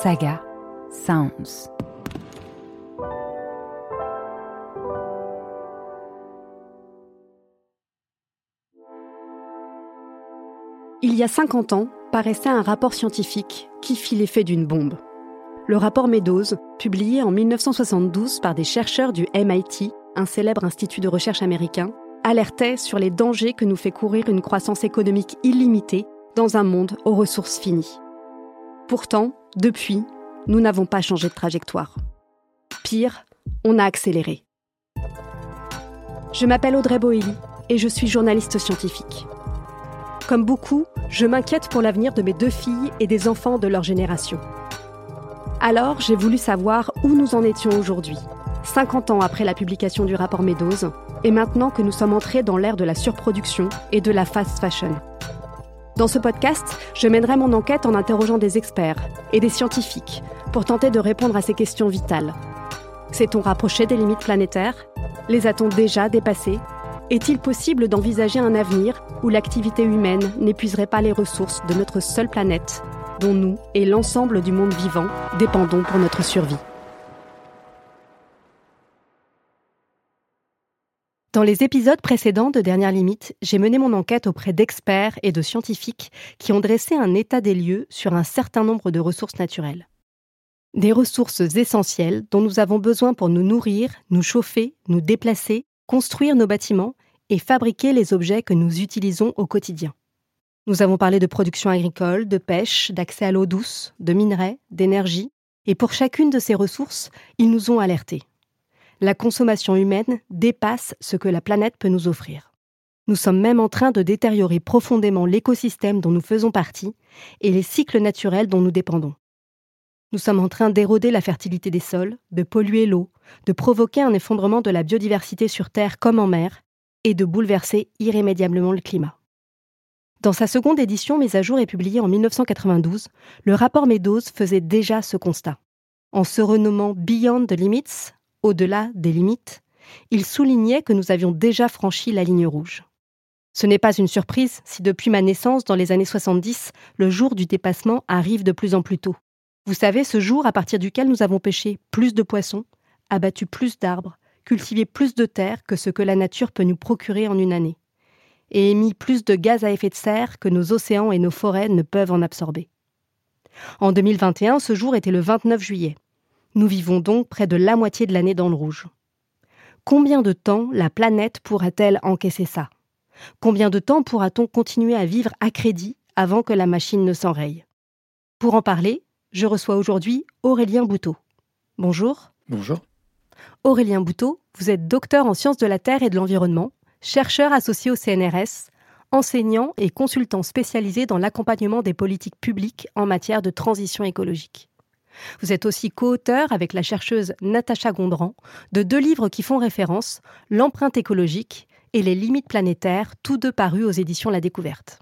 Saga Sounds. Il y a 50 ans, paraissait un rapport scientifique qui fit l'effet d'une bombe. Le rapport Meadows, publié en 1972 par des chercheurs du MIT, un célèbre institut de recherche américain, alertait sur les dangers que nous fait courir une croissance économique illimitée dans un monde aux ressources finies. Pourtant, depuis, nous n'avons pas changé de trajectoire. Pire, on a accéléré. Je m'appelle Audrey Boelly et je suis journaliste scientifique. Comme beaucoup, je m'inquiète pour l'avenir de mes deux filles et des enfants de leur génération. Alors, j'ai voulu savoir où nous en étions aujourd'hui, 50 ans après la publication du rapport Meadows, et maintenant que nous sommes entrés dans l'ère de la surproduction et de la fast fashion. Dans ce podcast, je mènerai mon enquête en interrogeant des experts et des scientifiques pour tenter de répondre à ces questions vitales. S'est-on rapproché des limites planétaires? Les a-t-on déjà dépassées? Est-il possible d'envisager un avenir où l'activité humaine n'épuiserait pas les ressources de notre seule planète, dont nous et l'ensemble du monde vivant dépendons pour notre survie? Dans les épisodes précédents de Dernière Limite, j'ai mené mon enquête auprès d'experts et de scientifiques qui ont dressé un état des lieux sur un certain nombre de ressources naturelles. Des ressources essentielles dont nous avons besoin pour nous nourrir, nous chauffer, nous déplacer, construire nos bâtiments et fabriquer les objets que nous utilisons au quotidien. Nous avons parlé de production agricole, de pêche, d'accès à l'eau douce, de minerais, d'énergie, et pour chacune de ces ressources, ils nous ont alertés la consommation humaine dépasse ce que la planète peut nous offrir. Nous sommes même en train de détériorer profondément l'écosystème dont nous faisons partie et les cycles naturels dont nous dépendons. Nous sommes en train d'éroder la fertilité des sols, de polluer l'eau, de provoquer un effondrement de la biodiversité sur Terre comme en mer, et de bouleverser irrémédiablement le climat. Dans sa seconde édition mise à jour et publiée en 1992, le rapport Meadows faisait déjà ce constat. En se renommant Beyond the Limits, au-delà des limites, il soulignait que nous avions déjà franchi la ligne rouge. Ce n'est pas une surprise si depuis ma naissance dans les années 70, le jour du dépassement arrive de plus en plus tôt. Vous savez, ce jour à partir duquel nous avons pêché plus de poissons, abattu plus d'arbres, cultivé plus de terres que ce que la nature peut nous procurer en une année, et émis plus de gaz à effet de serre que nos océans et nos forêts ne peuvent en absorber. En 2021, ce jour était le 29 juillet. Nous vivons donc près de la moitié de l'année dans le rouge. Combien de temps la planète pourra-t-elle encaisser ça? Combien de temps pourra-t-on continuer à vivre à crédit avant que la machine ne s'enraye? Pour en parler, je reçois aujourd'hui Aurélien Bouteau. Bonjour. Bonjour. Aurélien Bouteau, vous êtes docteur en sciences de la Terre et de l'environnement, chercheur associé au CNRS, enseignant et consultant spécialisé dans l'accompagnement des politiques publiques en matière de transition écologique. Vous êtes aussi co-auteur avec la chercheuse Natacha Gondran de deux livres qui font référence, L'empreinte écologique et Les limites planétaires, tous deux parus aux éditions La Découverte.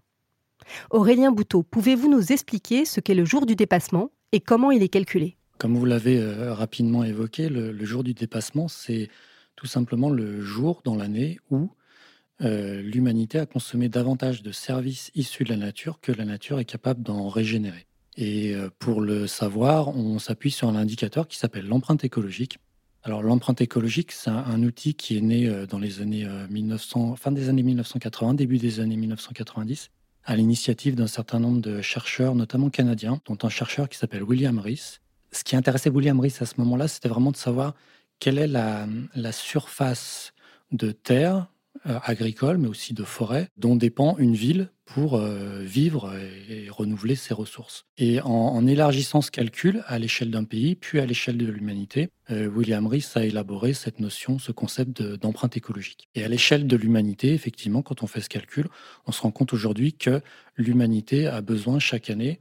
Aurélien Bouteau, pouvez-vous nous expliquer ce qu'est le jour du dépassement et comment il est calculé? Comme vous l'avez euh, rapidement évoqué, le, jour du dépassement, c'est tout simplement le jour dans l'année où euh, l'humanité a consommé davantage de services issus de la nature que la nature est capable d'en régénérer. Et euh, pour le savoir, on s'appuie sur un indicateur qui s'appelle l'empreinte écologique. Alors l'empreinte écologique, c'est un, outil qui est né euh, dans les années 1900, euh, fin des années 1980, début des années 1990, à l'initiative d'un certain nombre de chercheurs, notamment canadiens, dont un chercheur qui s'appelle William Rees. Ce qui intéressait William Rees à ce moment-là, c'était vraiment de savoir quelle est la, la surface de terre agricole, mais aussi de forêt, dont dépend une ville pour euh, vivre et, renouveler ses ressources. Et en, élargissant ce calcul à l'échelle d'un pays, puis à l'échelle de l'humanité, euh, William Rees a élaboré cette notion, ce concept d'empreinte écologique. Et à l'échelle de l'humanité, effectivement, quand on fait ce calcul, on se rend compte aujourd'hui que l'humanité a besoin chaque année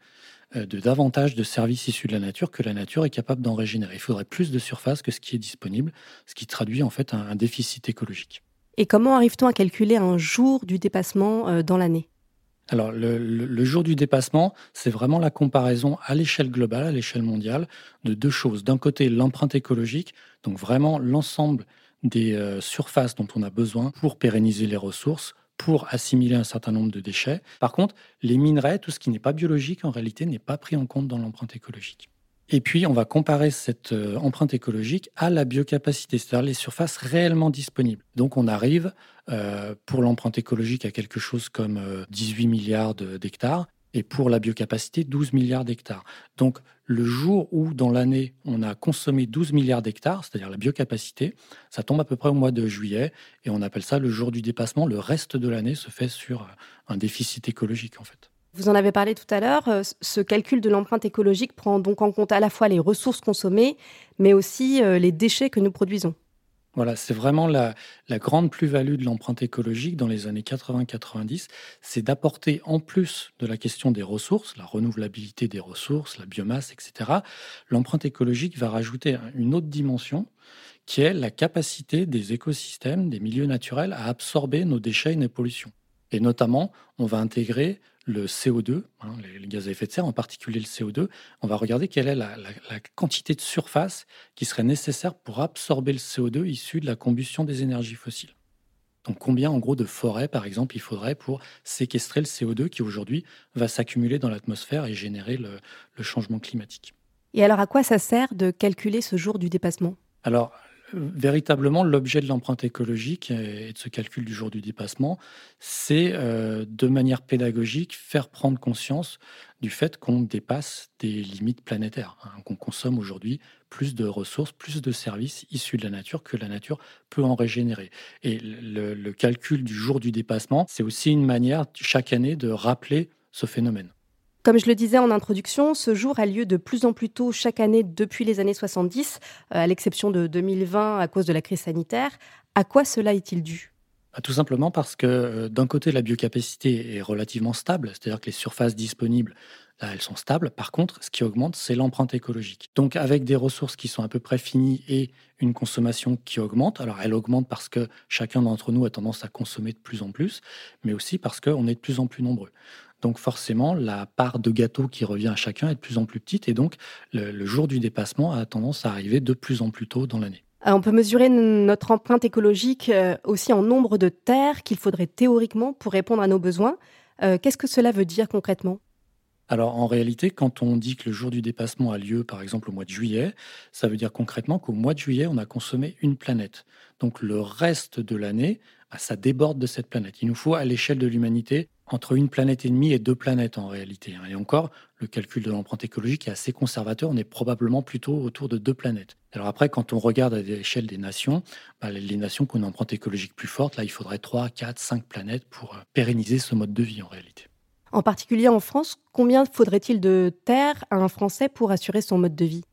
euh, de davantage de services issus de la nature que la nature est capable d'en régénérer. Il faudrait plus de surface que ce qui est disponible, ce qui traduit en fait un déficit écologique. Et comment arrive-t-on à calculer un jour du dépassement dans l'année? Alors, le, jour du dépassement, c'est vraiment la comparaison à l'échelle globale, à l'échelle mondiale, de deux choses. D'un côté, l'empreinte écologique, donc vraiment l'ensemble des euh, surfaces dont on a besoin pour pérenniser les ressources, pour assimiler un certain nombre de déchets. Par contre, les minerais, tout ce qui n'est pas biologique, en réalité, n'est pas pris en compte dans l'empreinte écologique. Et puis, on va comparer cette euh, empreinte écologique à la biocapacité, c'est-à-dire les surfaces réellement disponibles. Donc, on arrive euh, pour l'empreinte écologique à quelque chose comme 18 euh, milliards d'hectares et pour la biocapacité 12 milliards d'hectares. Donc, le jour où dans l'année on a consommé 12 milliards d'hectares, c'est-à-dire la biocapacité, ça tombe à peu près au mois de juillet et on appelle ça le jour du dépassement. Le reste de l'année se fait sur un déficit écologique en fait. Vous en avez parlé tout à l'heure, euh, ce calcul de l'empreinte écologique prend donc en compte à la fois les ressources consommées, mais aussi euh, les déchets que nous produisons. Voilà, c'est vraiment la, grande plus-value de l'empreinte écologique dans les années 80-90, c'est d'apporter en plus de la question des ressources, la renouvelabilité des ressources, la biomasse, etc., l'empreinte écologique va rajouter une autre dimension qui est la capacité des écosystèmes, des milieux naturels à absorber nos déchets et nos pollutions. Et notamment, on va intégrer le CO2, hein, les, gaz à effet de serre, en particulier le CO2. On va regarder quelle est la, quantité de surface qui serait nécessaire pour absorber le CO2 issu de la combustion des énergies fossiles. Donc combien en gros de forêts, par exemple, il faudrait pour séquestrer le CO2 qui aujourd'hui va s'accumuler dans l'atmosphère et générer le, le changement climatique. Et alors à quoi ça sert de calculer ce jour du dépassement? Alors, véritablement, l'objet de l'empreinte écologique et de ce calcul du jour du dépassement, c'est euh, de manière pédagogique faire prendre conscience du fait qu'on dépasse des limites planétaires, hein, qu'on consomme aujourd'hui plus de ressources, plus de services issus de la nature que la nature peut en régénérer. Et le calcul du jour du dépassement, c'est aussi une manière chaque année de rappeler ce phénomène. Comme je le disais en introduction, ce jour a lieu de plus en plus tôt chaque année depuis les années 70, euh, à l'exception de 2020 à cause de la crise sanitaire. À quoi cela est-il dû? Bah, tout simplement parce que euh, d'un côté, la biocapacité est relativement stable, c'est-à-dire que les surfaces disponibles, elles sont stables. Par contre, ce qui augmente, c'est l'empreinte écologique. Donc, avec des ressources qui sont à peu près finies et une consommation qui augmente, alors elle augmente parce que chacun d'entre nous a tendance à consommer de plus en plus, mais aussi parce qu'on est de plus en plus nombreux. Donc forcément, la part de gâteau qui revient à chacun est de plus en plus petite et donc le, jour du dépassement a tendance à arriver de plus en plus tôt dans l'année. Euh, on peut mesurer notre empreinte écologique euh, aussi en nombre de terres qu'il faudrait théoriquement pour répondre à nos besoins. Euh, qu'est-ce que cela veut dire concrètement? Alors en réalité, quand on dit que le jour du dépassement a lieu par exemple au mois de juillet, ça veut dire concrètement qu'au mois de juillet, on a consommé une planète. Donc le reste de l'année, ça déborde de cette planète. Il nous faut à l'échelle de l'humanité entre une planète et demie et deux planètes en réalité. Hein. Et encore, le calcul de l'empreinte écologique est assez conservateur. On est probablement plutôt autour de deux planètes. Alors après, quand on regarde à l'échelle des nations, bah, les nations qui ont une empreinte écologique plus forte, là, il faudrait trois, quatre, cinq planètes pour euh, pérenniser ce mode de vie en réalité. En particulier en France, combien faudrait-il de terre à un Français pour assurer son mode de vie?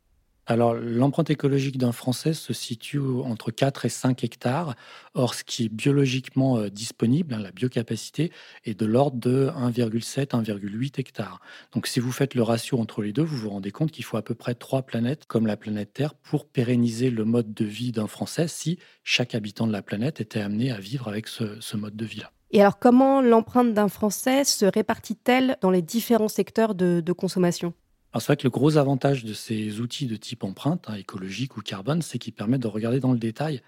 Alors, l'empreinte écologique d'un Français se situe entre 4 et 5 hectares. Or, ce qui est biologiquement euh, disponible, hein, la biocapacité, est de l'ordre de 1,7, 1,8 hectares. Donc, si vous faites le ratio entre les deux, vous vous rendez compte qu'il faut à peu près trois planètes, comme la planète Terre, pour pérenniser le mode de vie d'un Français si chaque habitant de la planète était amené à vivre avec ce, mode de vie-là. Et alors, comment l'empreinte d'un Français se répartit-elle dans les différents secteurs de consommation? C'est vrai que le gros avantage de ces outils de type empreinte, hein, écologique ou carbone, c'est qu'ils permettent de regarder dans le détail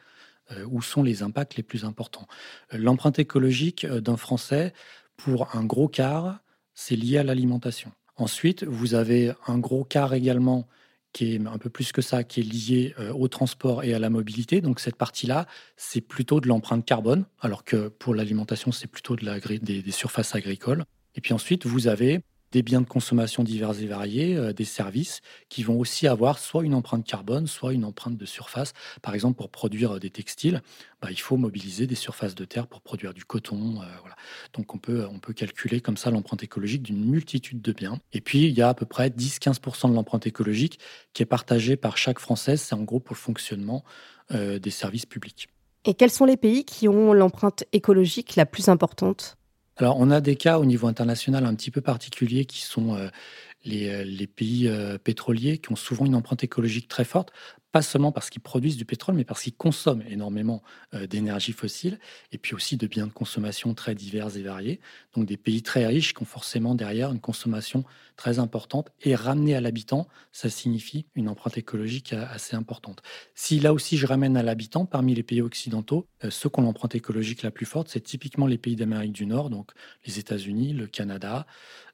euh, où sont les impacts les plus importants. Euh, l'empreinte écologique euh, d'un Français, pour un gros quart, c'est lié à l'alimentation. Ensuite, vous avez un gros quart également qui est un peu plus que ça, qui est lié au transport et à la mobilité. Donc cette partie-là, c'est plutôt de l'empreinte carbone, alors que pour l'alimentation, c'est plutôt de la, des surfaces agricoles. Et puis ensuite, vous avez des biens de consommation divers et variés, euh, des services qui vont aussi avoir soit une empreinte carbone, soit une empreinte de surface. Par exemple, pour produire euh, des textiles, bah, il faut mobiliser des surfaces de terre pour produire du coton. Euh, voilà. Donc on peut, on peut calculer comme ça l'empreinte écologique d'une multitude de biens. Et puis il y a à peu près 10-15% de l'empreinte écologique qui est partagée par chaque Française. C'est en gros pour le fonctionnement des services publics. Et quels sont les pays qui ont l'empreinte écologique la plus importante? Alors, on a des cas au niveau international un petit peu particuliers qui sont euh, euh, les, pays euh, pétroliers qui ont souvent une empreinte écologique très forte pas seulement parce qu'ils produisent du pétrole, mais parce qu'ils consomment énormément euh, d'énergie fossile, et puis aussi de biens de consommation très divers et variés. Donc des pays très riches qui ont forcément derrière une consommation très importante, et ramener à l'habitant, ça signifie une empreinte écologique euh, assez importante. Si là aussi je ramène à l'habitant, parmi les pays occidentaux, euh, ceux qui ont l'empreinte écologique la plus forte, c'est typiquement les pays d'Amérique du Nord, donc les États-Unis, le Canada,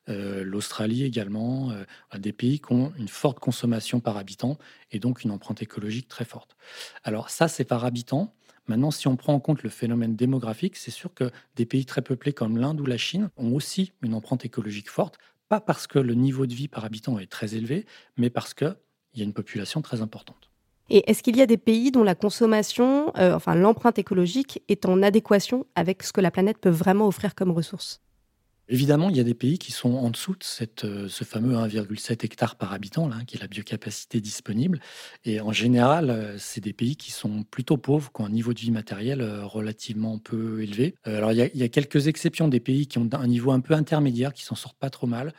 l'Australie également, des pays qui ont une forte consommation par habitant et donc une empreinte écologique très forte. Alors ça, c'est par habitant. Maintenant, si on prend en compte le phénomène démographique, c'est sûr que des pays très peuplés comme l'Inde ou la Chine ont aussi une empreinte écologique forte, pas parce que le niveau de vie par habitant est très élevé, mais parce qu'il y a une population très importante. Et est-ce qu'il y a des pays dont la consommation, euh, enfin l'empreinte écologique, est en adéquation avec ce que la planète peut vraiment offrir comme ressources? Évidemment, il y a des pays qui sont en dessous de euh, ce fameux 1,7 hectare par habitant, là, qui est la biocapacité disponible. Et en général, euh, c'est des pays qui sont plutôt pauvres, qui ont un niveau de vie matériel euh, relativement peu élevé. alors, il y, a, quelques exceptions des pays qui ont un niveau un peu intermédiaire, qui s'en sortent pas trop mal.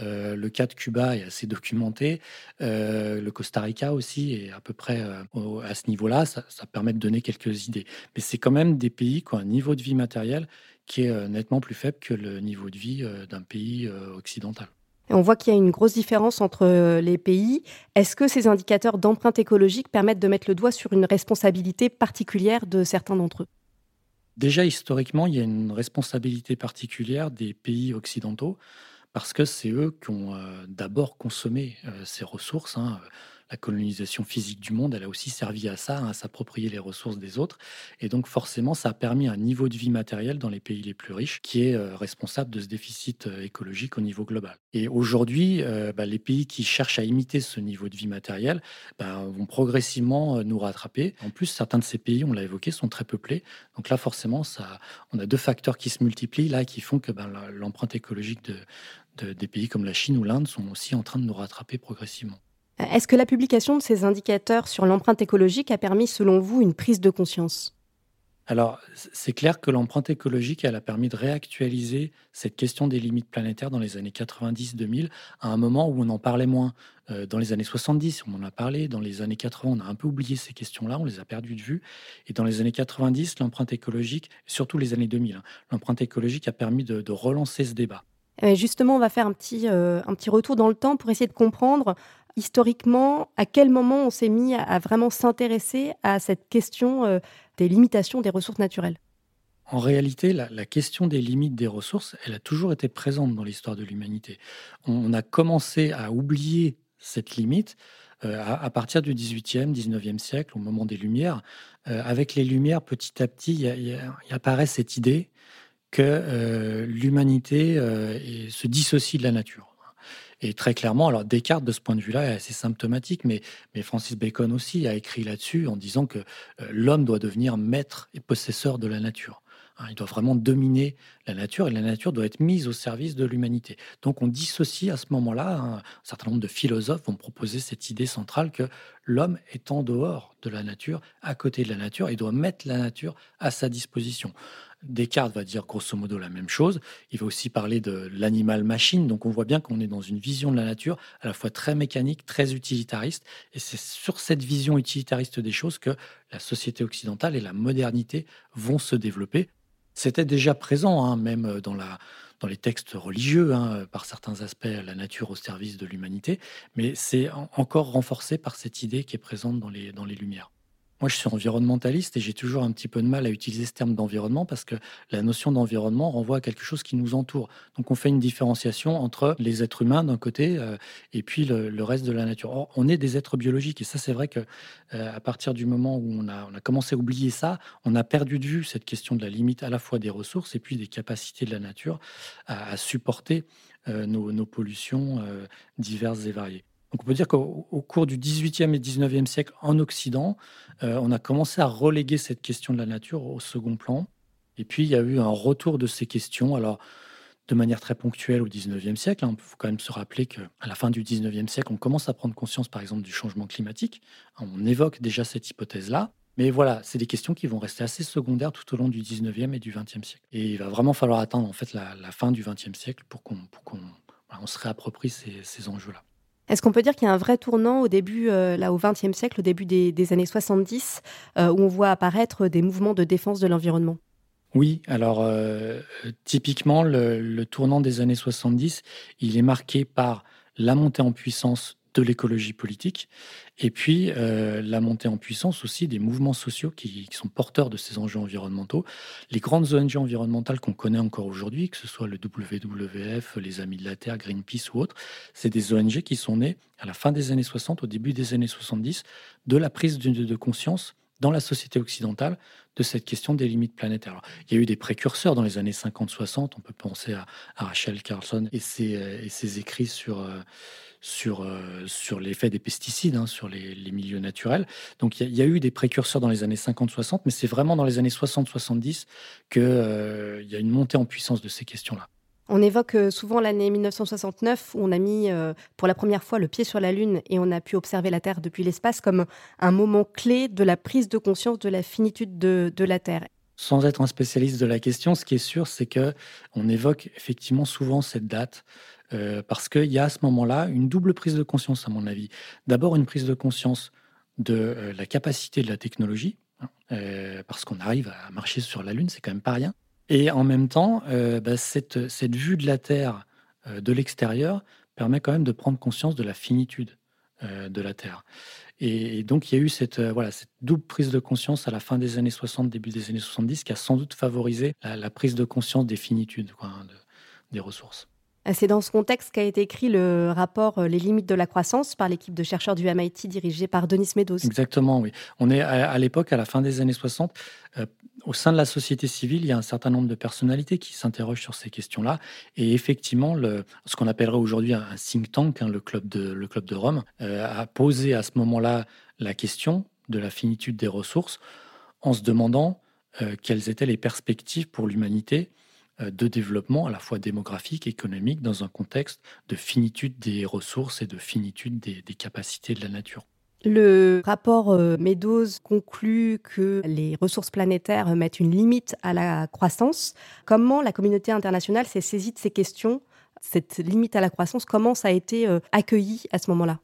Le cas de Cuba est assez documenté. Le Costa Rica aussi est à peu près à ce niveau-là. Ça, permet de donner quelques idées. Mais c'est quand même des pays qui ont un niveau de vie matériel qui est nettement plus faible que le niveau de vie d'un pays occidental. on voit qu'il y a une grosse différence entre les pays. Est-ce que ces indicateurs d'empreinte écologique permettent de mettre le doigt sur une responsabilité particulière de certains d'entre eux? Déjà, historiquement, il y a une responsabilité particulière des pays occidentaux parce que c'est eux qui ont euh, d'abord consommé euh, ces ressources. Hein, la colonisation physique du monde, elle a aussi servi à ça, à s'approprier les ressources des autres. Et donc forcément, ça a permis un niveau de vie matériel dans les pays les plus riches qui est euh, responsable de ce déficit euh, écologique au niveau global. Et aujourd'hui, euh, bah, les pays qui cherchent à imiter ce niveau de vie matériel bah, vont progressivement nous rattraper. En plus, certains de ces pays, on l'a évoqué, sont très peuplés. Donc là, forcément, ça, on a deux facteurs qui se multiplient là, qui font que bah, l'empreinte écologique de, des pays comme la Chine ou l'Inde sont aussi en train de nous rattraper progressivement. Est-ce que la publication de ces indicateurs sur l'empreinte écologique a permis, selon vous, une prise de conscience? Alors, c'est clair que l'empreinte écologique, elle a permis de réactualiser cette question des limites planétaires dans les années 90-2000, à un moment où on en parlait moins. Euh, dans les années 70, on en a parlé. Dans les années 80, on a un peu oublié ces questions-là, on les a perdues de vue. Et dans les années 90, l'empreinte écologique, surtout les années 2000, hein, l'empreinte écologique a permis de, relancer ce débat. Justement, on va faire un petit, euh, un petit retour dans le temps pour essayer de comprendre historiquement, à quel moment on s'est mis à, vraiment s'intéresser à cette question euh, des limitations des ressources naturelles? En réalité, la, question des limites des ressources, elle a toujours été présente dans l'histoire de l'humanité. On, a commencé à oublier cette limite euh, à, partir du 18e, 19e siècle, au moment des Lumières. Euh, avec les Lumières, petit à petit, il apparaît cette idée que l'humanité se dissocie de la nature. Et très clairement, alors Descartes, de ce point de vue-là, est assez symptomatique, mais, mais Francis Bacon aussi a écrit là-dessus en disant que euh, l'homme doit devenir maître et possesseur de la nature. Hein, il doit vraiment dominer la nature et la nature doit être mise au service de l'humanité. Donc on dissocie à ce moment-là, hein, un certain nombre de philosophes vont proposer cette idée centrale que l'homme est en dehors de la nature, à côté de la nature, et doit mettre la nature à sa disposition. Descartes va dire grosso modo la même chose. Il va aussi parler de l'animal-machine. Donc on voit bien qu'on est dans une vision de la nature à la fois très mécanique, très utilitariste. Et c'est sur cette vision utilitariste des choses que la société occidentale et la modernité vont se développer. C'était déjà présent, hein, même dans, les textes religieux, hein, par certains aspects, la nature au service de l'humanité, mais c'est encore renforcé par cette idée qui est présente dans les, dans les Lumières. Moi, je suis environnementaliste et j'ai toujours un petit peu de mal à utiliser ce terme d'environnement parce que la notion d'environnement renvoie à quelque chose qui nous entoure. Donc, on fait une différenciation entre les êtres humains d'un côté euh, et puis le, reste de la nature. Or, on est des êtres biologiques et ça, c'est vrai que euh, à partir du moment où on a, commencé à oublier ça, on a perdu de vue cette question de la limite à la fois des ressources et puis des capacités de la nature à, supporter euh, nos, pollutions diverses et variées. Donc on peut dire qu'au cours du 18e et 19e siècle en Occident, euh, on a commencé à reléguer cette question de la nature au second plan. Et puis il y a eu un retour de ces questions, alors de manière très ponctuelle au 19e siècle. Il faut quand même se rappeler qu'à la fin du 19e siècle, on commence à prendre conscience par exemple du changement climatique. On évoque déjà cette hypothèse-là. Mais voilà, c'est des questions qui vont rester assez secondaires tout au long du 19e et du 20e siècle. Et il va vraiment falloir attendre en fait la, fin du 20e siècle pour qu'on se réapproprie ces enjeux-là. Est-ce qu'on peut dire qu'il y a un vrai tournant au début, euh, là, au XXe siècle, au début des, années 70, euh, où on voit apparaître des mouvements de défense de l'environnement? Oui, alors euh, typiquement, le, tournant des années 70, il est marqué par la montée en puissance de l'écologie politique, et puis euh, la montée en puissance aussi des mouvements sociaux qui, sont porteurs de ces enjeux environnementaux. Les grandes ONG environnementales qu'on connaît encore aujourd'hui, que ce soit le WWF, les Amis de la Terre, Greenpeace ou autres, c'est des ONG qui sont nées à la fin des années 60, au début des années 70, de la prise de, conscience dans la société occidentale de cette question des limites planétaires. il y a eu des précurseurs dans les années 50-60, on peut penser à, Rachel Carlson et ses, euh, écrits sur... Euh, euh, sur l'effet des pesticides, hein, sur les, milieux naturels. Donc il y, a eu des précurseurs dans les années 50-60, mais c'est vraiment dans les années 60-70 qu'il y a une montée en puissance de ces questions-là. On évoque euh, souvent l'année 1969 où on a mis pour la première fois le pied sur la Lune et on a pu observer la Terre depuis l'espace comme un moment clé de la prise de conscience de la finitude de, la Terre. Sans être un spécialiste de la question, ce qui est sûr, c'est que on évoque effectivement souvent cette date euh, parce qu'il y a à ce moment-là une double prise de conscience, à mon avis. D'abord, une prise de conscience de euh, la capacité de la technologie, hein, euh, parce qu'on arrive à marcher sur la Lune, c'est quand même pas rien. Et en même temps, bah, cette, cette, vue de la Terre de l'extérieur permet quand même de prendre conscience de la finitude de la Terre. Et, donc, il y a eu cette, voilà, cette double prise de conscience à la fin des années 60, début des années 70, qui a sans doute favorisé la, prise de conscience des finitudes hein, des ressources. C'est dans ce contexte qu'a été écrit le rapport euh, Les limites de la croissance par l'équipe de chercheurs du MIT dirigée par Denis Meadows. Exactement, oui. On est à, l'époque, à la fin des années 60, euh, au sein de la société civile, il y a un certain nombre de personnalités qui s'interrogent sur ces questions-là. Et effectivement, ce qu'on appellerait aujourd'hui un think tank, hein, le, club de, Rome, euh, a posé à ce moment-là la question de la finitude des ressources en se demandant quelles étaient les perspectives pour l'humanité euh, de développement à la fois démographique, économique, dans un contexte de finitude des ressources et de finitude des, capacités de la nature. Le rapport euh, Meadows conclut que les ressources planétaires mettent une limite à la croissance. Comment la communauté internationale s'est saisie de ces questions, cette limite à la croissance? Comment ça a été euh, accueilli à ce moment-là?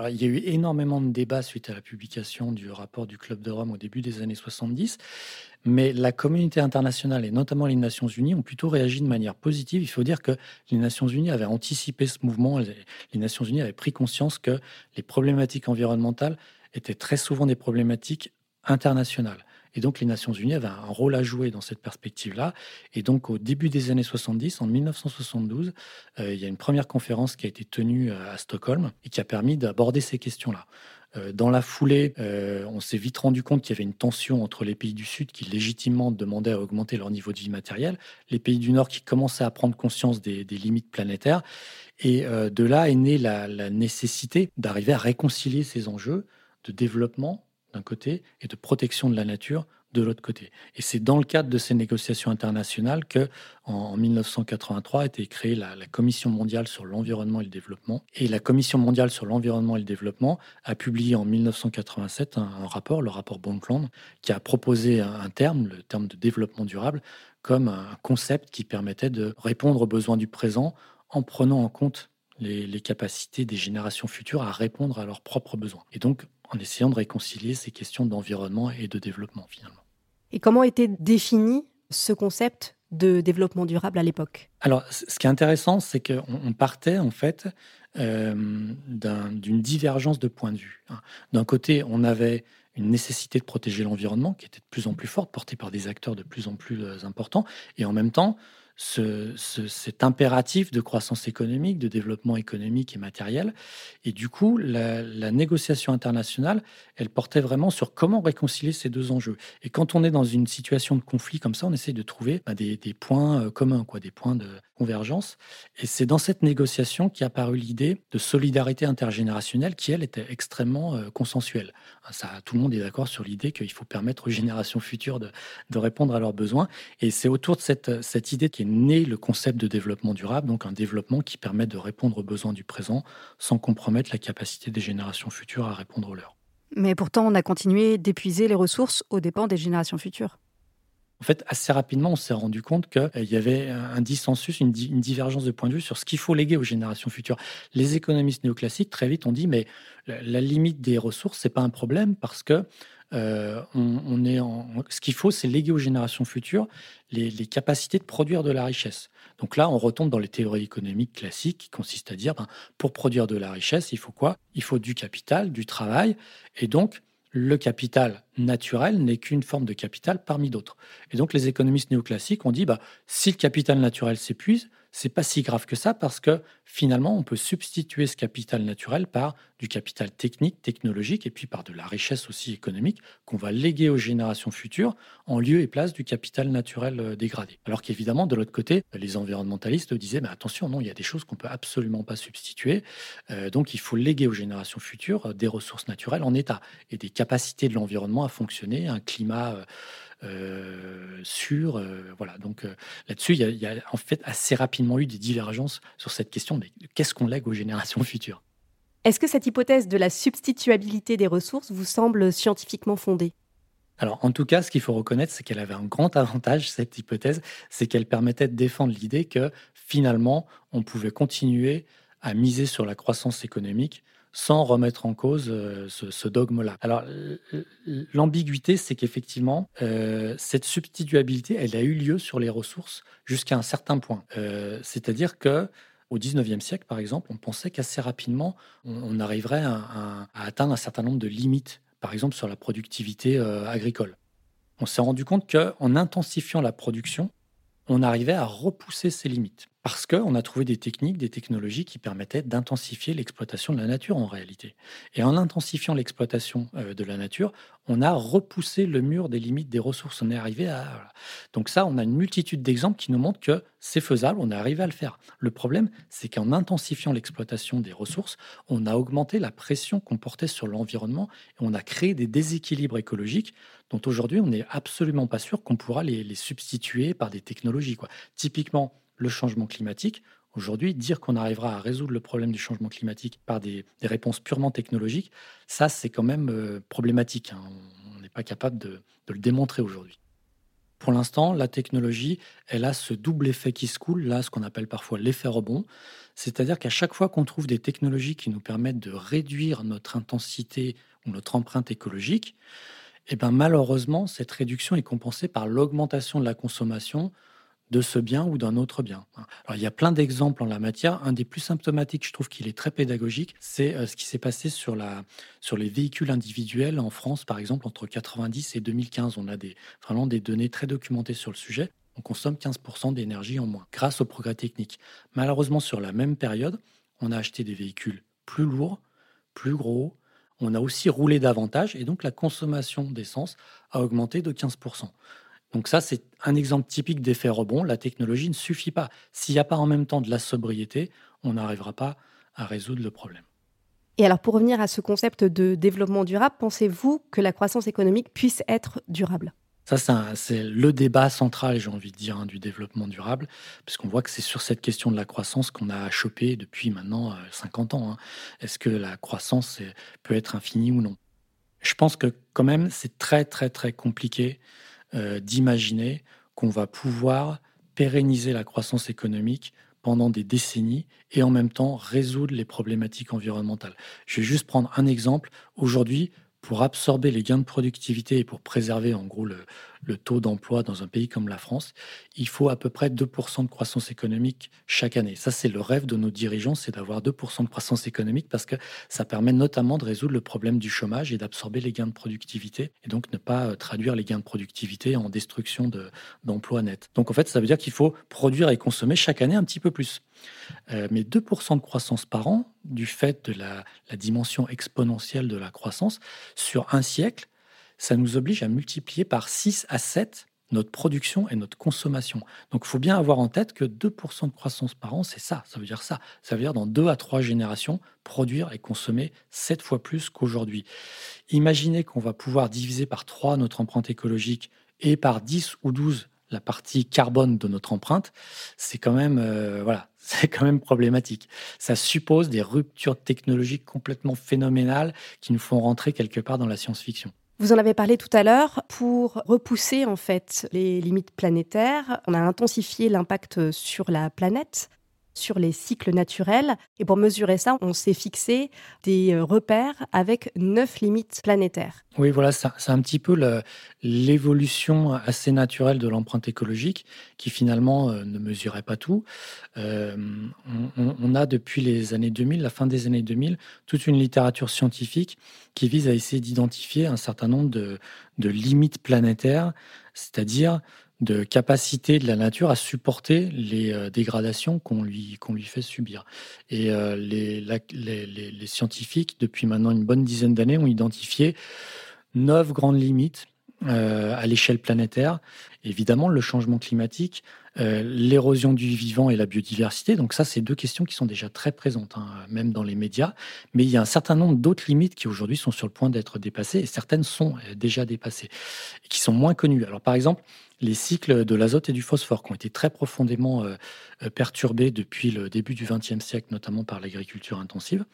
Il y a eu énormément de débats suite à la publication du rapport du Club de Rome au début des années 70, mais la communauté internationale et notamment les Nations Unies ont plutôt réagi de manière positive. Il faut dire que les Nations Unies avaient anticipé ce mouvement, les Nations Unies avaient pris conscience que les problématiques environnementales étaient très souvent des problématiques internationales. Et donc les Nations Unies avaient un rôle à jouer dans cette perspective-là. Et donc au début des années 70, en 1972, euh, il y a une première conférence qui a été tenue euh, à Stockholm et qui a permis d'aborder ces questions-là. Euh, dans la foulée, on s'est vite rendu compte qu'il y avait une tension entre les pays du Sud qui légitimement demandaient à augmenter leur niveau de vie matériel, les pays du Nord qui commençaient à prendre conscience des, limites planétaires. Et de là est née la nécessité d'arriver à réconcilier ces enjeux de développement d'un côté et de protection de la nature de l'autre côté. Et c'est dans le cadre de ces négociations internationales que, en 1983, a été créée la, Commission mondiale sur l'environnement et le développement. Et la Commission mondiale sur l'environnement et le développement a publié en 1987 un, rapport, le rapport Brundtland, qui a proposé un, terme, le terme de développement durable, comme un concept qui permettait de répondre aux besoins du présent en prenant en compte les, les, capacités des générations futures à répondre à leurs propres besoins. Et donc, en essayant de réconcilier ces questions d'environnement et de développement finalement. Et comment était défini ce concept de développement durable à l'époque? Alors, ce qui est intéressant, c'est qu'on partait en fait euh, d'une divergence de points de vue. Hein. D'un côté, on avait une nécessité de protéger l'environnement qui était de plus en plus forte, portée par des acteurs de plus en plus euh, importants, et en même temps, ce, cet impératif de croissance économique, de développement économique et matériel. Et du coup, la, négociation internationale, elle portait vraiment sur comment réconcilier ces deux enjeux. Et quand on est dans une situation de conflit comme ça, on essaie de trouver bah, des, points euh, communs, quoi, des points de convergence. Et c'est dans cette négociation qu'est apparue l'idée de solidarité intergénérationnelle qui, elle, était extrêmement euh, consensuelle. Ça, tout le monde est d'accord sur l'idée qu'il faut permettre aux générations futures de, de répondre à leurs besoins. Et c'est autour de cette, cette idée qui est né le concept de développement durable, donc un développement qui permet de répondre aux besoins du présent sans compromettre la capacité des générations futures à répondre aux leurs. Mais pourtant, on a continué d'épuiser les ressources aux dépens des générations futures. En fait, assez rapidement, on s'est rendu compte qu'il y avait un dissensus, une, divergence de point de vue sur ce qu'il faut léguer aux générations futures. Les économistes néoclassiques, très vite, ont dit, mais la, limite des ressources, c'est pas un problème parce que euh, on, est en, ce qu'il faut, c'est léguer aux générations futures les, capacités de produire de la richesse. Donc là, on retombe dans les théories économiques classiques qui consistent à dire, ben, pour produire de la richesse, il faut quoi? Il faut du capital, du travail, et donc le capital naturel n'est qu'une forme de capital parmi d'autres. Et donc les économistes néoclassiques ont dit, bah, si le capital naturel s'épuise, c'est pas si grave que ça parce que finalement, on peut substituer ce capital naturel par du capital technique, technologique et puis par de la richesse aussi économique qu'on va léguer aux générations futures en lieu et place du capital naturel euh, dégradé. Alors qu'évidemment, de l'autre côté, les environnementalistes disaient mais attention, non, il y a des choses qu'on peut absolument pas substituer. Euh, donc, il faut léguer aux générations futures euh, des ressources naturelles en état et des capacités de l'environnement à fonctionner, un climat sur. Euh, voilà, donc euh, là-dessus, il y, a en fait assez rapidement eu des divergences sur cette question de qu'est-ce qu'on lègue aux générations futures. Est-ce que cette hypothèse de la substituabilité des ressources vous semble scientifiquement fondée? Alors, en tout cas, ce qu'il faut reconnaître, c'est qu'elle avait un grand avantage, cette hypothèse, c'est qu'elle permettait de défendre l'idée que finalement, on pouvait continuer à miser sur la croissance économique sans remettre en cause euh, ce, dogme-là. Alors, l'ambiguïté, c'est qu'effectivement, euh, cette substituabilité, elle a eu lieu sur les ressources jusqu'à un certain point. Euh, c'est-à-dire que au 19e siècle, par exemple, on pensait qu'assez rapidement, on, arriverait à, atteindre un certain nombre de limites, par exemple sur la productivité agricole. On s'est rendu compte qu'en intensifiant la production, on arrivait à repousser ces limites. Parce qu'on a trouvé des techniques, des technologies qui permettaient d'intensifier l'exploitation de la nature en réalité. Et en intensifiant l'exploitation euh, de la nature, on a repoussé le mur des limites des ressources. On est arrivé à. Donc, ça, on a une multitude d'exemples qui nous montrent que c'est faisable, on est arrivé à le faire. Le problème, c'est qu'en intensifiant l'exploitation des ressources, on a augmenté la pression qu'on portait sur l'environnement et on a créé des déséquilibres écologiques dont aujourd'hui, on n'est absolument pas sûr qu'on pourra les, les substituer par des technologies. Quoi. Typiquement, le changement climatique. Aujourd'hui, dire qu'on arrivera à résoudre le problème du changement climatique par des, réponses purement technologiques, ça, c'est quand même euh, problématique. Hein. On n'est pas capable de, le démontrer aujourd'hui. Pour l'instant, la technologie, elle a ce double effet qui se coule, là, ce qu'on appelle parfois l'effet rebond. C'est-à-dire qu'à chaque fois qu'on trouve des technologies qui nous permettent de réduire notre intensité ou notre empreinte écologique, eh ben, malheureusement, cette réduction est compensée par l'augmentation de la consommation de ce bien ou d'un autre bien. Alors, il y a plein d'exemples en la matière. Un des plus symptomatiques, je trouve qu'il est très pédagogique, c'est euh, ce qui s'est passé sur, la, sur les véhicules individuels en France, par exemple, entre 90 et 2015. On a des, vraiment des données très documentées sur le sujet. On consomme 15% d'énergie en moins grâce au progrès technique. Malheureusement, sur la même période, on a acheté des véhicules plus lourds, plus gros. On a aussi roulé davantage et donc la consommation d'essence a augmenté de 15%. Donc ça, c'est un exemple typique d'effet rebond. La technologie ne suffit pas. S'il n'y a pas en même temps de la sobriété, on n'arrivera pas à résoudre le problème. Et alors, pour revenir à ce concept de développement durable, pensez-vous que la croissance économique puisse être durable? Ça, c'est le débat central, j'ai envie de dire, hein, du développement durable, puisqu'on voit que c'est sur cette question de la croissance qu'on a chopé depuis maintenant 50 euh, ans. Hein. Est-ce que la croissance peut être infinie ou non? Je pense que quand même, c'est très, très, très compliqué euh, d'imaginer qu'on va pouvoir pérenniser la croissance économique pendant des décennies et en même temps résoudre les problématiques environnementales. Je vais juste prendre un exemple. Aujourd'hui, pour absorber les gains de productivité et pour préserver en gros le, taux d'emploi dans un pays comme la France, il faut à peu près 2% de croissance économique chaque année. Ça, c'est le rêve de nos dirigeants, c'est d'avoir 2% de croissance économique parce que ça permet notamment de résoudre le problème du chômage et d'absorber les gains de productivité et donc ne pas euh, traduire les gains de productivité en destruction d'emplois nets. Donc en fait, ça veut dire qu'il faut produire et consommer chaque année un petit peu plus. Euh, mais 2% de croissance par an, du fait de la, dimension exponentielle de la croissance, sur un siècle, ça nous oblige à multiplier par 6 à 7 notre production et notre consommation. Donc il faut bien avoir en tête que 2% de croissance par an, c'est ça, ça veut dire ça. Ça veut dire dans 2 à 3 générations, produire et consommer 7 fois plus qu'aujourd'hui. Imaginez qu'on va pouvoir diviser par 3 notre empreinte écologique et par 10 ou 12 la partie carbone de notre empreinte, c'est quand même euh, voilà, c'est quand même problématique. Ça suppose des ruptures technologiques complètement phénoménales qui nous font rentrer quelque part dans la science-fiction. Vous en avez parlé tout à l'heure. Pour repousser en fait les limites planétaires, on a intensifié l'impact sur la planète. Sur les cycles naturels. Et pour mesurer ça, on s'est fixé des euh, repères avec neuf limites planétaires. Oui, voilà, c'est un petit peu l'évolution assez naturelle de l'empreinte écologique qui finalement euh, ne mesurait pas tout. Euh, on, a depuis les années 2000, la fin des années 2000, toute une littérature scientifique qui vise à essayer d'identifier un certain nombre de, de limites planétaires, c'est-à-dire de capacité de la nature à supporter les euh, dégradations qu'on lui, lui fait subir. Et euh, les, les, scientifiques, depuis maintenant une bonne dizaine d'années, ont identifié neuf grandes limites euh, à l'échelle planétaire. Évidemment, le changement climatique, l'érosion du vivant et la biodiversité. Donc ça, c'est deux questions qui sont déjà très présentes, hein, même dans les médias. Mais il y a un certain nombre d'autres limites qui aujourd'hui sont sur le point d'être dépassées, et certaines sont déjà dépassées, et qui sont moins connues. Alors par exemple, les cycles de l'azote et du phosphore qui ont été très profondément euh, euh, perturbés depuis le début du XXe siècle, notamment par l'agriculture intensive.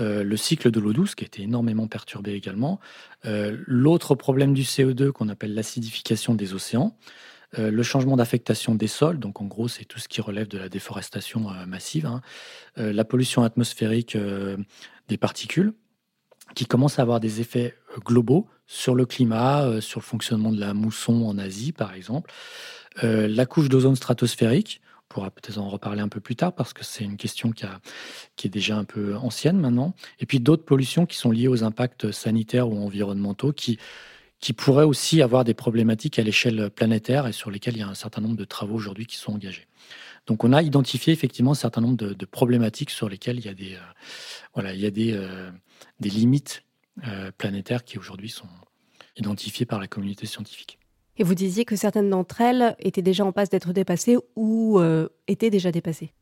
Euh, le cycle de l'eau douce qui a été énormément perturbé également. L'autre problème du CO2 qu'on appelle l'acidification des océans. Le changement d'affectation des sols, donc en gros c'est tout ce qui relève de la déforestation massive, hein. la pollution atmosphérique des particules, qui commence à avoir des effets globaux sur le climat, euh, sur le fonctionnement de la mousson en Asie, par exemple. Euh, la couche d'ozone stratosphérique, on pourra peut-être en reparler un peu plus tard parce que c'est une question qui, est déjà un peu ancienne maintenant. Et puis d'autres pollutions qui sont liées aux impacts sanitaires ou environnementaux qui, qui pourraient aussi avoir des problématiques à l'échelle planétaire et sur lesquelles il y a un certain nombre de travaux aujourd'hui qui sont engagés. Donc on a identifié effectivement un certain nombre de, problématiques sur lesquelles il y a des, euh, voilà, il y a des, des limites euh, planétaires qui aujourd'hui sont identifiées par la communauté scientifique. Et vous disiez que certaines d'entre elles étaient déjà en passe d'être dépassées ou euh, étaient déjà dépassées.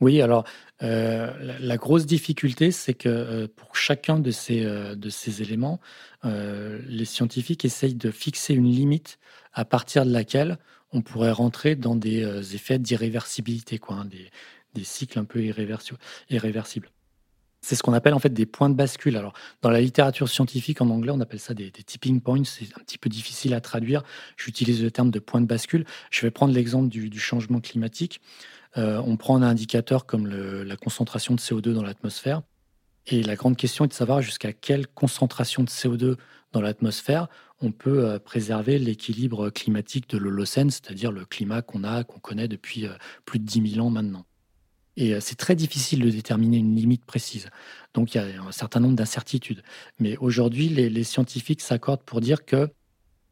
Oui, alors euh, la, grosse difficulté, c'est que pour chacun de ces, de ces éléments, les scientifiques essayent de fixer une limite à partir de laquelle on pourrait rentrer dans des effets d'irréversibilité, quoi, hein, des, cycles un peu irréversibles. C'est ce qu'on appelle en fait des points de bascule. Alors, dans la littérature scientifique en anglais, on appelle ça des, tipping points. C'est un petit peu difficile à traduire. J'utilise le terme de point de bascule. Je vais prendre l'exemple du, changement climatique. Euh, on prend un indicateur comme la concentration de CO2 dans l'atmosphère. Et la grande question est de savoir jusqu'à quelle concentration de CO2 dans l'atmosphère on peut euh, préserver l'équilibre climatique de l'Holocène, c'est-à-dire le climat qu'on a, qu'on connaît depuis euh, plus de 10 000 ans maintenant. Et euh, c'est très difficile de déterminer une limite précise. Donc il y a un certain nombre d'incertitudes. Mais aujourd'hui, les, scientifiques s'accordent pour dire que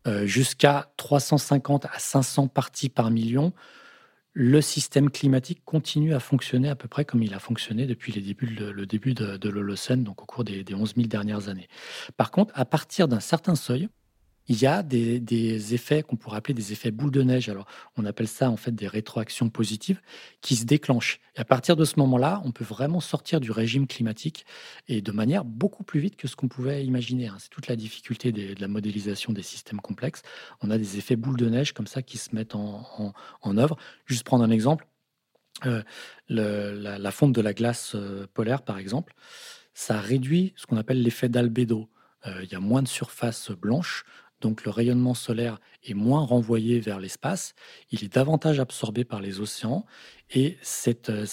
euh, jusqu'à 350 à 500 parties par million, le système climatique continue à fonctionner à peu près comme il a fonctionné depuis le, début de, l'Holocène, donc au cours des, des 11 000 dernières années. Par contre, à partir d'un certain seuil, il y a des, effets qu'on pourrait appeler des effets boule de neige. Alors, on appelle ça en fait des rétroactions positives qui se déclenchent. À partir de ce moment-là, on peut vraiment sortir du régime climatique et de manière beaucoup plus vite que ce qu'on pouvait imaginer. Hein. C'est toute la difficulté de la modélisation des systèmes complexes. On a des effets boule de neige comme ça qui se mettent en, œuvre. Juste prendre un exemple. Euh, la, fonte de la glace euh, polaire, par exemple, ça réduit ce qu'on appelle l'effet d'albédo. Euh, il y a moins de surface blanche, donc le rayonnement solaire est moins renvoyé vers l'espace, il est davantage absorbé par les océans, et euh,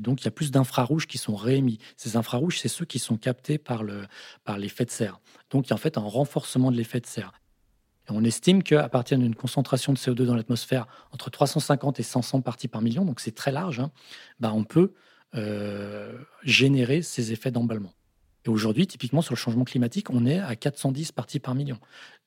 donc il y a plus d'infrarouges qui sont réémis. Ces infrarouges, c'est ceux qui sont captés par l'effet de serre. Donc il y a en fait un renforcement de l'effet de serre. On estime qu'à partir d'une concentration de CO2 dans l'atmosphère entre 350 et 500 parties par million, donc c'est très large, hein, bah, on peut euh, générer ces effets d'emballement. Et aujourd'hui, typiquement sur le changement climatique, on est à 410 parties par million.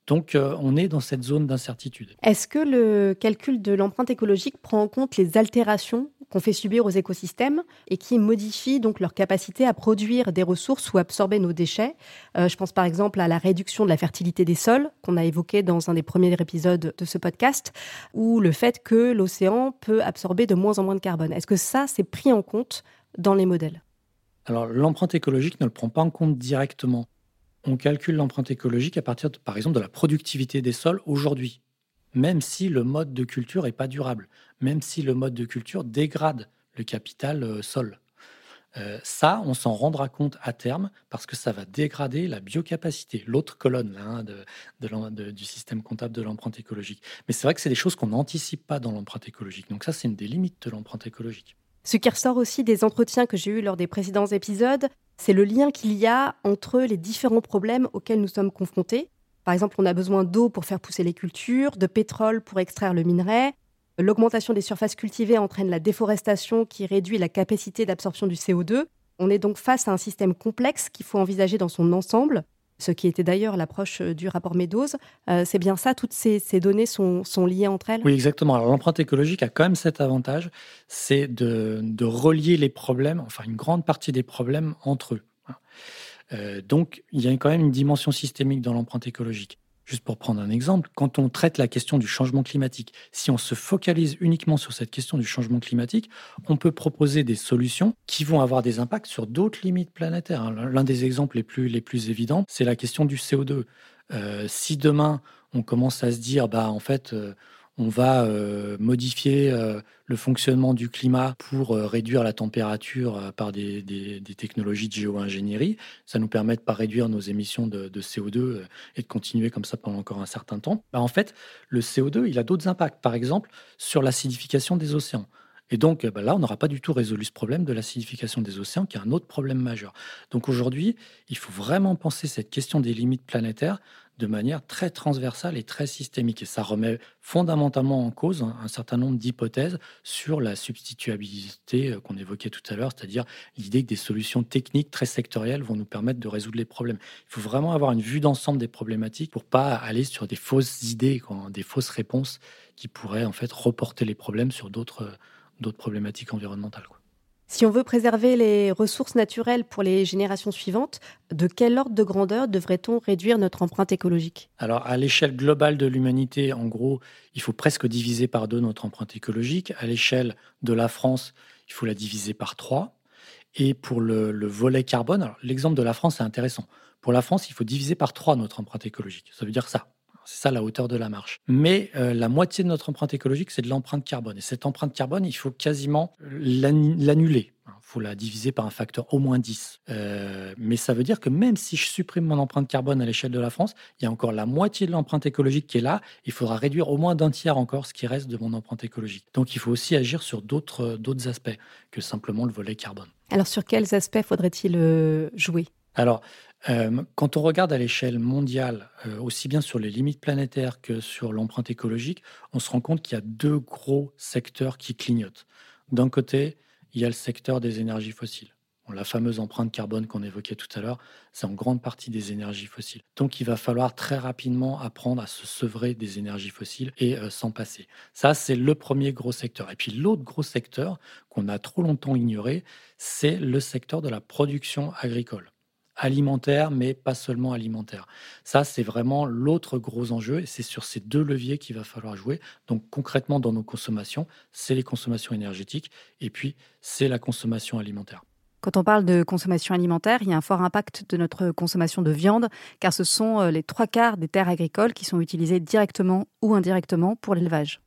Donc euh, on est dans cette zone d'incertitude. Est-ce que le calcul de l'empreinte écologique prend en compte les altérations qu'on fait subir aux écosystèmes et qui modifient donc leur capacité à produire des ressources ou absorber nos déchets? Euh, Je pense par exemple à la réduction de la fertilité des sols qu'on a évoqué dans un des premiers épisodes de ce podcast, ou le fait que l'océan peut absorber de moins en moins de carbone. Est-ce que ça, c'est pris en compte dans les modèles? Alors, l'empreinte écologique ne le prend pas en compte directement on calcule l'empreinte écologique à partir, par exemple, de la productivité des sols aujourd'hui, même si le mode de culture n'est pas durable, même si le mode de culture dégrade le capital euh, sol. Euh, ça, on s'en rendra compte à terme parce que ça va dégrader la biocapacité, l'autre colonne hein, du système comptable de l'empreinte écologique. Mais c'est vrai que c'est des choses qu'on n'anticipe pas dans l'empreinte écologique. Donc ça, c'est une des limites de l'empreinte écologique. Ce qui ressort aussi des entretiens que j'ai eus lors des précédents épisodes, c'est le lien qu'il y a entre les différents problèmes auxquels nous sommes confrontés. Par exemple, on a besoin d'eau pour faire pousser les cultures, de pétrole pour extraire le minerai. L'augmentation des surfaces cultivées entraîne la déforestation qui réduit la capacité d'absorption du CO2. On est donc face à un système complexe qu'il faut envisager dans son ensemble, ce qui était d'ailleurs l'approche euh, du rapport Meadows. Euh, c'est bien ça, toutes ces, données sont, liées entre elles? Oui, exactement. Alors l'empreinte écologique a quand même cet avantage, c'est de, relier les problèmes, enfin une grande partie des problèmes entre eux. Euh, donc il y a quand même une dimension systémique dans l'empreinte écologique. Juste pour prendre un exemple, quand on traite la question du changement climatique, si on se focalise uniquement sur cette question du changement climatique, on peut proposer des solutions qui vont avoir des impacts sur d'autres limites planétaires. L'un des exemples les plus, les plus évidents, c'est la question du CO2. Euh, si demain, on commence à se dire, bah, en fait, euh, on va euh, modifier euh, le fonctionnement du climat pour euh, réduire la température par des, technologies de géo-ingénierie. Ça nous permet de pas réduire nos émissions de, CO2 et de continuer comme ça pendant encore un certain temps. Bah, en fait, le CO2, il a d'autres impacts, par exemple sur l'acidification des océans. Et donc bah, là, on n'aura pas du tout résolu ce problème de l'acidification des océans, qui est un autre problème majeur. Donc aujourd'hui, il faut vraiment penser cette question des limites planétaires de manière très transversale et très systémique. Et ça remet fondamentalement en cause un, certain nombre d'hypothèses sur la substituabilité euh, qu'on évoquait tout à l'heure, c'est-à-dire l'idée que des solutions techniques très sectorielles vont nous permettre de résoudre les problèmes. Il faut vraiment avoir une vue d'ensemble des problématiques pour pas aller sur des fausses idées, des fausses réponses qui pourraient en fait reporter les problèmes sur d'autres problématiques environnementales. Si on veut préserver les ressources naturelles pour les générations suivantes, de quel ordre de grandeur devrait-on réduire notre empreinte écologique? Alors, à l'échelle globale de l'humanité, en gros, il faut presque diviser par deux notre empreinte écologique. À l'échelle de la France, il faut la diviser par trois. Et pour le, volet carbone, l'exemple de la France est intéressant. Pour la France, il faut diviser par trois notre empreinte écologique. Ça veut dire ça. C'est ça la hauteur de la marche. Mais euh, la moitié de notre empreinte écologique, c'est de l'empreinte carbone. Et cette empreinte carbone, il faut quasiment l'annuler. Il faut la diviser par un facteur au moins 10. Euh, mais ça veut dire que même si je supprime mon empreinte carbone à l'échelle de la France, il y a encore la moitié de l'empreinte écologique qui est là. Il faudra réduire au moins d'un tiers encore ce qui reste de mon empreinte écologique. Donc il faut aussi agir sur d'autres aspects que simplement le volet carbone. Alors sur quels aspects faudrait-il euh, jouer? Alors, euh, quand on regarde à l'échelle mondiale, euh, aussi bien sur les limites planétaires que sur l'empreinte écologique, on se rend compte qu'il y a deux gros secteurs qui clignotent. D'un côté, il y a le secteur des énergies fossiles. la fameuse empreinte carbone qu'on évoquait tout à l'heure, c'est en grande partie des énergies fossiles. Donc il va falloir très rapidement apprendre à se sevrer des énergies fossiles et euh, s'en passer. Ça, c'est le premier gros secteur. Et puis l'autre gros secteur qu'on a trop longtemps ignoré, c'est le secteur de la production agricole alimentaire, mais pas seulement alimentaire. Ça, c'est vraiment l'autre gros enjeu et c'est sur ces deux leviers qu'il va falloir jouer. Donc concrètement, dans nos consommations, c'est les consommations énergétiques et puis c'est la consommation alimentaire. Quand on parle de consommation alimentaire, il y a un fort impact de notre consommation de viande, car ce sont euh, les trois quarts des terres agricoles qui sont utilisées directement ou indirectement pour l'élevage.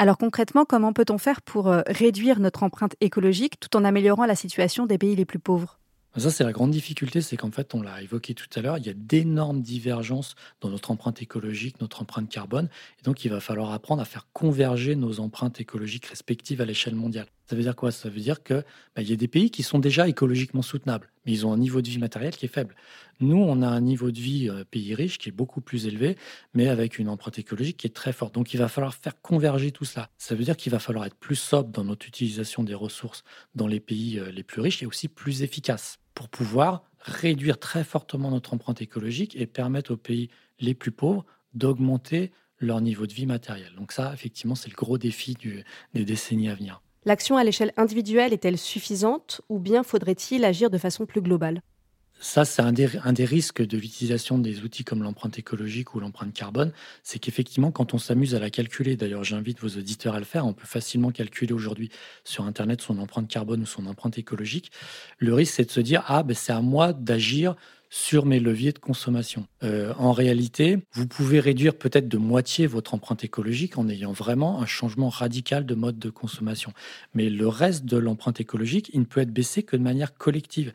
Alors concrètement, comment peut-on faire pour euh, réduire notre empreinte écologique tout en améliorant la situation des pays les plus pauvres? Ça, c'est la grande difficulté, c'est qu'en fait, on l'a évoqué tout à l'heure, il y a d'énormes divergences dans notre empreinte écologique, notre empreinte carbone. Et donc, il va falloir apprendre à faire converger nos empreintes écologiques respectives à l'échelle mondiale. Ça veut dire quoi? Ça veut dire qu'il bah, y a des pays qui sont déjà écologiquement soutenables, mais ils ont un niveau de vie matériel qui est faible. Nous, on a un niveau de vie euh, pays riche qui est beaucoup plus élevé, mais avec une empreinte écologique qui est très forte. Donc, il va falloir faire converger tout cela. Ça veut dire qu'il va falloir être plus sobre dans notre utilisation des ressources dans les pays euh, les plus riches et aussi plus efficace pour pouvoir réduire très fortement notre empreinte écologique et permettre aux pays les plus pauvres d'augmenter leur niveau de vie matériel. Donc ça, effectivement, c'est le gros défi des décennies à venir. L'action à l'échelle individuelle est-elle suffisante ou bien faudrait-il agir de façon plus globale? Ça, c'est un des, risques de l'utilisation des outils comme l'empreinte écologique ou l'empreinte carbone, c'est qu'effectivement, quand on s'amuse à la calculer, d'ailleurs j'invite vos auditeurs à le faire, on peut facilement calculer aujourd'hui sur Internet son empreinte carbone ou son empreinte écologique, le risque c'est de se dire, ah ben c'est à moi d'agir sur mes leviers de consommation. Euh, en réalité, vous pouvez réduire peut-être de moitié votre empreinte écologique en ayant vraiment un changement radical de mode de consommation. Mais le reste de l'empreinte écologique, il ne peut être baissé que de manière collective.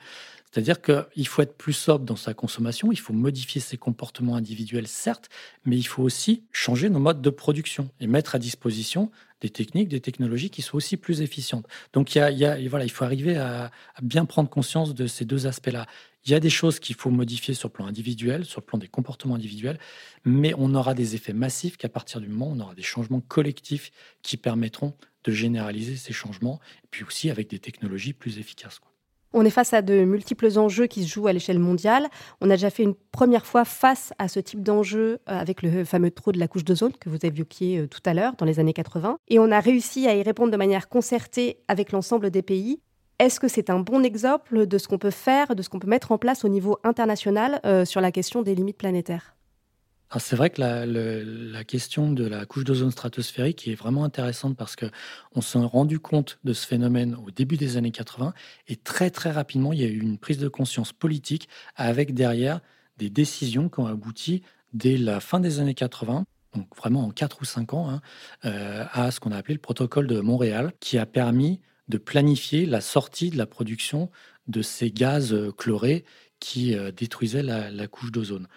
C'est-à-dire qu'il faut être plus sobre dans sa consommation, il faut modifier ses comportements individuels, certes, mais il faut aussi changer nos modes de production et mettre à disposition des techniques, des technologies qui soient aussi plus efficientes. Donc il, faut arriver à, bien prendre conscience de ces deux aspects-là. Il y a des choses qu'il faut modifier sur le plan individuel, sur le plan des comportements individuels, mais on aura des effets massifs qu'à partir du moment où on aura des changements collectifs qui permettront de généraliser ces changements, puis aussi avec des technologies plus efficaces. On est face à de multiples enjeux qui se jouent à l'échelle mondiale. On a déjà fait une première fois face à ce type d'enjeu euh, avec le fameux trou de la couche d'ozone que vous évoquiez euh, tout à l'heure dans les années 80. Et on a réussi à y répondre de manière concertée avec l'ensemble des pays. Est-ce que c'est un bon exemple de ce qu'on peut faire, de ce qu'on peut mettre en place au niveau international euh, sur la question des limites planétaires? C'est vrai que la, question de la couche d'ozone stratosphérique est vraiment intéressante parce qu'on s'est rendu compte de ce phénomène au début des années 80 et très très rapidement il y a eu une prise de conscience politique avec derrière des décisions qui ont abouti dès la fin des années 80 donc vraiment en 4 ou 5 ans, hein, euh, à ce qu'on a appelé le protocole de Montréal, qui a permis de planifier la sortie de la production de ces gaz chlorés qui euh, détruisaient la, couche d'ozone.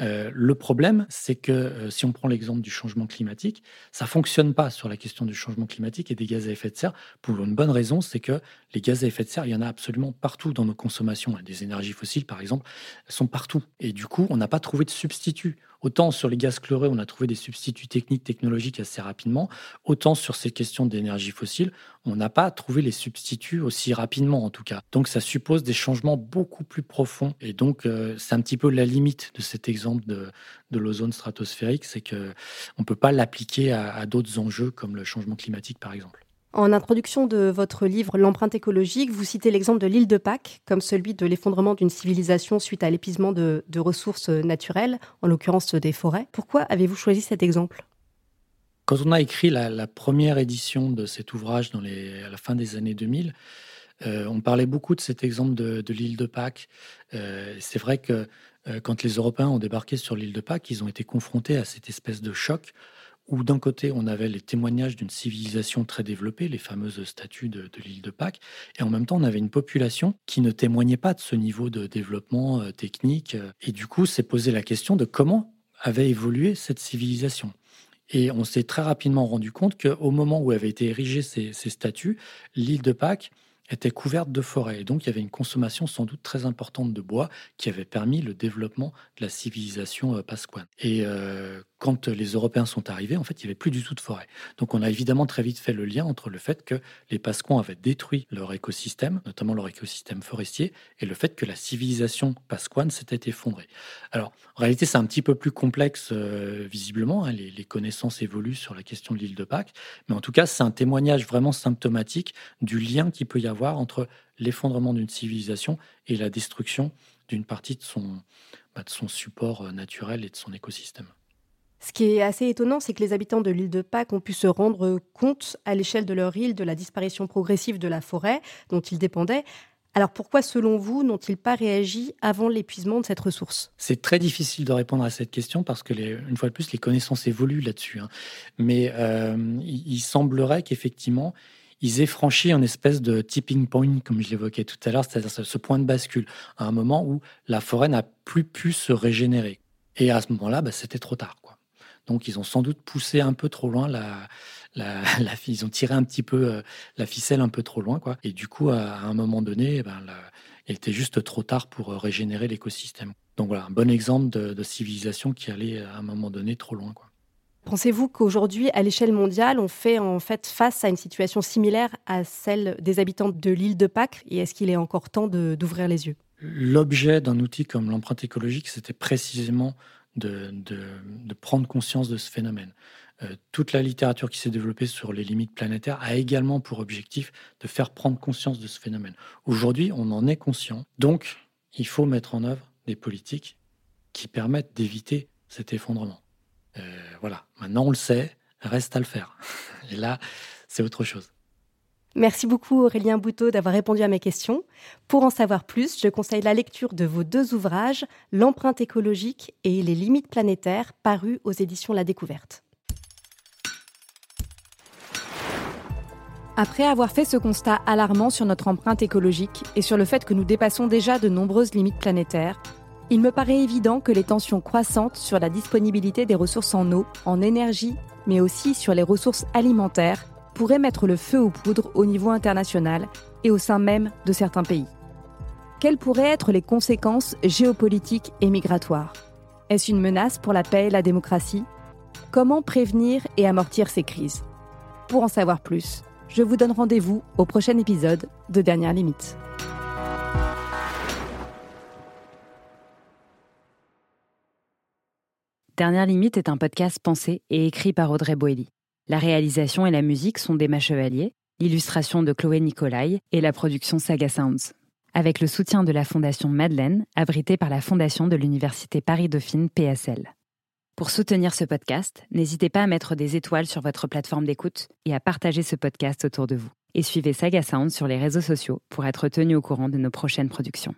Euh, le problème, c'est que si on prend l'exemple du changement climatique, ça fonctionne pas sur la question du changement climatique et des gaz à effet de serre pour une bonne raison, c'est que les gaz à effet de serre, il y en a absolument partout dans nos consommations. Des énergies fossiles, par exemple, sont partout. Et du coup, on n'a pas trouvé de substitut. Autant sur les gaz chlorés, on a trouvé des substituts techniques, technologiques assez rapidement, autant sur ces questions d'énergie fossile, on n'a pas trouvé les substituts aussi rapidement en tout cas. Donc ça suppose des changements beaucoup plus profonds. Et donc euh, c'est un petit peu la limite de cet exemple de, l'ozone stratosphérique, c'est qu'on ne peut pas l'appliquer à d'autres enjeux comme le changement climatique par exemple. En introduction de votre livre L'empreinte écologique, vous citez l'exemple de l'île de Pâques comme celui de l'effondrement d'une civilisation suite à l'épuisement de, ressources naturelles, en l'occurrence des forêts. Pourquoi avez-vous choisi cet exemple? Quand on a écrit la, première édition de cet ouvrage à la fin des années 2000, euh, on parlait beaucoup de cet exemple de, l'île de Pâques. Euh, c'est vrai que euh, quand les Européens ont débarqué sur l'île de Pâques, ils ont été confrontés à cette espèce de choc où d'un côté on avait les témoignages d'une civilisation très développée, les fameuses statues de, l'île de Pâques, et en même temps on avait une population qui ne témoignait pas de ce niveau de développement euh, technique. Et du coup, s'est posé la question de comment avait évolué cette civilisation. Et on s'est très rapidement rendu compte qu'au moment où avaient été érigées ces, statues, l'île de Pâques était couverte de forêts. Et donc, il y avait une consommation sans doute très importante de bois qui avait permis le développement de la civilisation euh, pasquane. Euh, quand les Européens sont arrivés, en fait, il n'y avait plus du tout de forêt. Donc on a évidemment très vite fait le lien entre le fait que les Pasquans avaient détruit leur écosystème, notamment leur écosystème forestier, et le fait que la civilisation pasquane s'était effondrée. Alors, en réalité, c'est un petit peu plus complexe, euh, visiblement. Hein, les, connaissances évoluent sur la question de l'île de Pâques. Mais en tout cas, c'est un témoignage vraiment symptomatique du lien qu'il peut y avoir entre l'effondrement d'une civilisation et la destruction d'une partie de son, bah, support euh, naturel et de son écosystème. Ce qui est assez étonnant, c'est que les habitants de l'île de Pâques ont pu se rendre compte à l'échelle de leur île de la disparition progressive de la forêt dont ils dépendaient. Alors pourquoi, selon vous, n'ont-ils pas réagi avant l'épuisement de cette ressource? C'est très difficile de répondre à cette question parce que, une fois de plus, les connaissances évoluent là-dessus. Hein. Mais euh, il, semblerait qu'effectivement, ils aient franchi un espèce de tipping point, comme je l'évoquais tout à l'heure, c'est-à-dire ce point de bascule, à un moment où la forêt n'a plus pu se régénérer. Et à ce moment-là, bah, c'était trop tard. Donc, ils ont sans doute poussé un peu trop loin la, la, ils ont tiré un petit peu euh, la ficelle un peu trop loin, quoi. Et du coup, à, un moment donné, eh ben, il était juste trop tard pour euh, régénérer l'écosystème. Donc voilà, un bon exemple de, civilisation qui allait à un moment donné trop loin, quoi. Pensez-vous qu'aujourd'hui, à l'échelle mondiale, on fait en fait face à une situation similaire à celle des habitants de l'île de Pâques? Et est-ce qu'il est encore temps d'ouvrir les yeux? L'objet d'un outil comme l'empreinte écologique, c'était précisément de, prendre conscience de ce phénomène. Euh, toute la littérature qui s'est développée sur les limites planétaires a également pour objectif de faire prendre conscience de ce phénomène. Aujourd'hui, on en est conscient, donc il faut mettre en œuvre des politiques qui permettent d'éviter cet effondrement. Euh, voilà, maintenant on le sait, reste à le faire. Et là, c'est autre chose. Merci beaucoup Aurélien Bouteau d'avoir répondu à mes questions. Pour en savoir plus, je conseille la lecture de vos deux ouvrages, L'empreinte écologique et Les limites planétaires, parus aux éditions La Découverte. Après avoir fait ce constat alarmant sur notre empreinte écologique et sur le fait que nous dépassons déjà de nombreuses limites planétaires, il me paraît évident que les tensions croissantes sur la disponibilité des ressources en eau, en énergie, mais aussi sur les ressources alimentaires pourraient mettre le feu aux poudres au niveau international et au sein même de certains pays. Quelles pourraient être les conséquences géopolitiques et migratoires? Est-ce une menace pour la paix et la démocratie? Comment prévenir et amortir ces crises? Pour en savoir plus, je vous donne rendez-vous au prochain épisode de Dernière Limite. Dernière Limite est un podcast pensé et écrit par Audrey Boelly. La réalisation et la musique sont d'Emma Chevalier, l'illustration de Chloé Nicolai et la production Saga Sounds. Avec le soutien de la Fondation Madeleine, abritée par la Fondation de l'Université Paris-Dauphine PSL. Pour soutenir ce podcast, n'hésitez pas à mettre des étoiles sur votre plateforme d'écoute et à partager ce podcast autour de vous. Et suivez Saga Sound sur les réseaux sociaux pour être tenu au courant de nos prochaines productions.